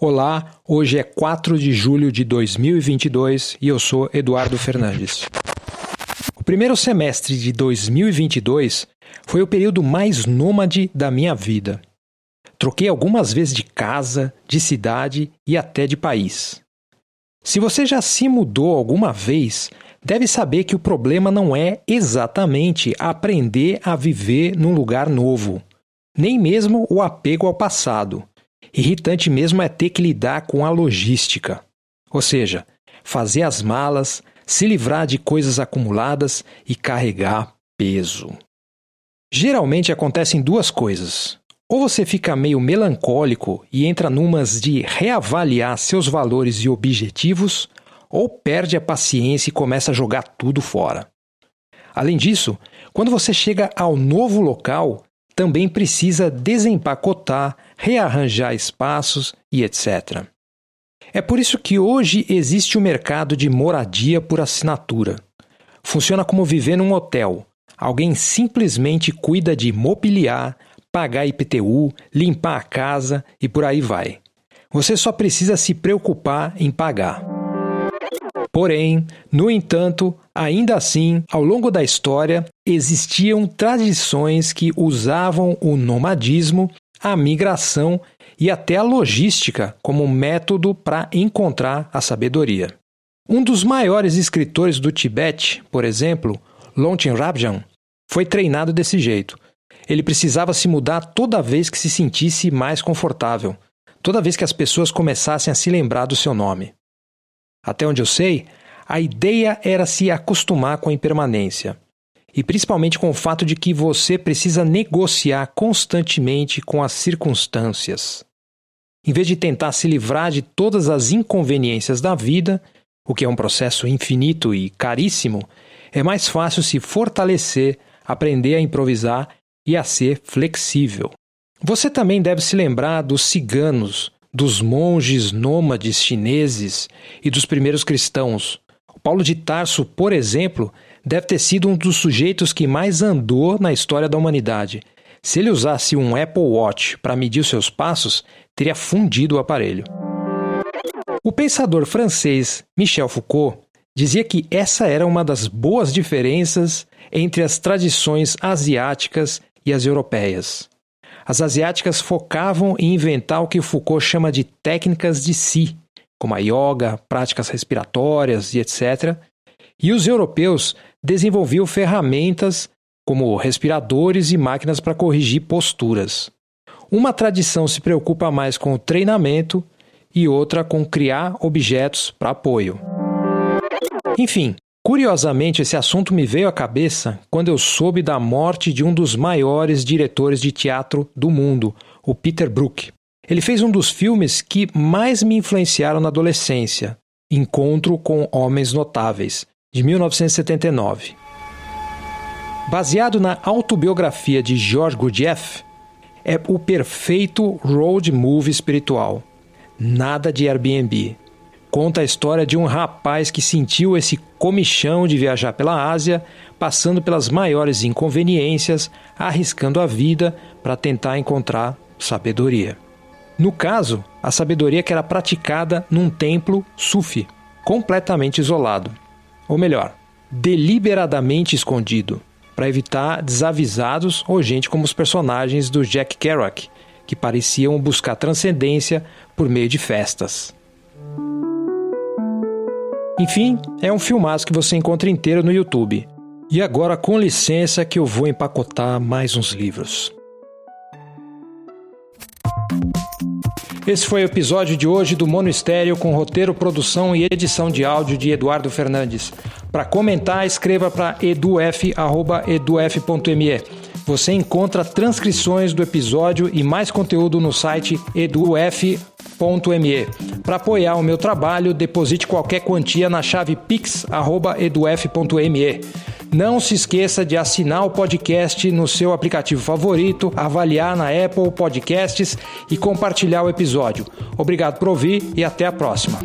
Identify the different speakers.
Speaker 1: Olá, hoje é 4 de julho de 2022 e eu sou Eduardo Fernandes. O primeiro semestre de 2022 foi o período mais nômade da minha vida. Troquei algumas vezes de casa, de cidade e até de país. Se você já se mudou alguma vez, deve saber que o problema não é exatamente aprender a viver num lugar novo, nem mesmo o apego ao passado Irritante mesmo é ter que lidar com a logística. Ou seja, fazer as malas, se livrar de coisas acumuladas e carregar peso. Geralmente acontecem duas coisas. Ou você fica meio melancólico e entra numas de reavaliar seus valores e objetivos, ou perde a paciência e começa a jogar tudo fora. Além disso, quando você chega ao novo local, também precisa desempacotar, rearranjar espaços e etc. É por isso que hoje existe o mercado de moradia por assinatura. Funciona como viver num hotel. Alguém simplesmente cuida de mobiliar, pagar IPTU, limpar a casa e por aí vai. Você só precisa se preocupar em pagar. Porém, no entanto, ainda assim, ao longo da história, existiam tradições que usavam o nomadismo, a migração e até a logística como método para encontrar a sabedoria. Um dos maiores escritores do Tibete, por exemplo, Longchen Rabjan, foi treinado desse jeito. Ele precisava se mudar toda vez que se sentisse mais confortável, toda vez que as pessoas começassem a se lembrar do seu nome. Até onde eu sei, a ideia era se acostumar com a impermanência. E principalmente com o fato de que você precisa negociar constantemente com as circunstâncias. Em vez de tentar se livrar de todas as inconveniências da vida, o que é um processo infinito e caríssimo, é mais fácil se fortalecer, aprender a improvisar e a ser flexível. Você também deve se lembrar dos ciganos, dos monges nômades chineses e dos primeiros cristãos. Paulo de Tarso, por exemplo, deve ter sido um dos sujeitos que mais andou na história da humanidade. Se ele usasse um Apple Watch para medir seus passos, teria fundido o aparelho. O pensador francês Michel Foucault dizia que essa era uma das boas diferenças entre as tradições asiáticas e as europeias. As asiáticas focavam em inventar o que Foucault chama de técnicas de si, como a yoga, práticas respiratórias e etc. E os europeus desenvolviam ferramentas como respiradores e máquinas para corrigir posturas. Uma tradição se preocupa mais com o treinamento e outra com criar objetos para apoio. Enfim, Curiosamente, esse assunto me veio à cabeça quando eu soube da morte de um dos maiores diretores de teatro do mundo, o Peter Brook. Ele fez um dos filmes que mais me influenciaram na adolescência, Encontro com Homens Notáveis, de 1979. Baseado na autobiografia de George Gurdjieff, é o perfeito road movie espiritual. Nada de Airbnb, conta a história de um rapaz que sentiu esse comichão de viajar pela Ásia, passando pelas maiores inconveniências, arriscando a vida para tentar encontrar sabedoria. No caso, a sabedoria que era praticada num templo sufi, completamente isolado. Ou melhor, deliberadamente escondido, para evitar desavisados ou gente como os personagens do Jack Kerouac, que pareciam buscar transcendência por meio de festas. Enfim, é um filmaço que você encontra inteiro no YouTube. E agora, com licença, que eu vou empacotar mais uns livros. Esse foi o episódio de hoje do Mono Estéreo com roteiro, produção e edição de áudio de Eduardo Fernandes. Para comentar, escreva para eduf.eduf.me. Você encontra transcrições do episódio e mais conteúdo no site eduf.me. Para apoiar o meu trabalho, deposite qualquer quantia na chave pix@eduf.me. Não se esqueça de assinar o podcast no seu aplicativo favorito, avaliar na Apple Podcasts e compartilhar o episódio. Obrigado por ouvir e até a próxima.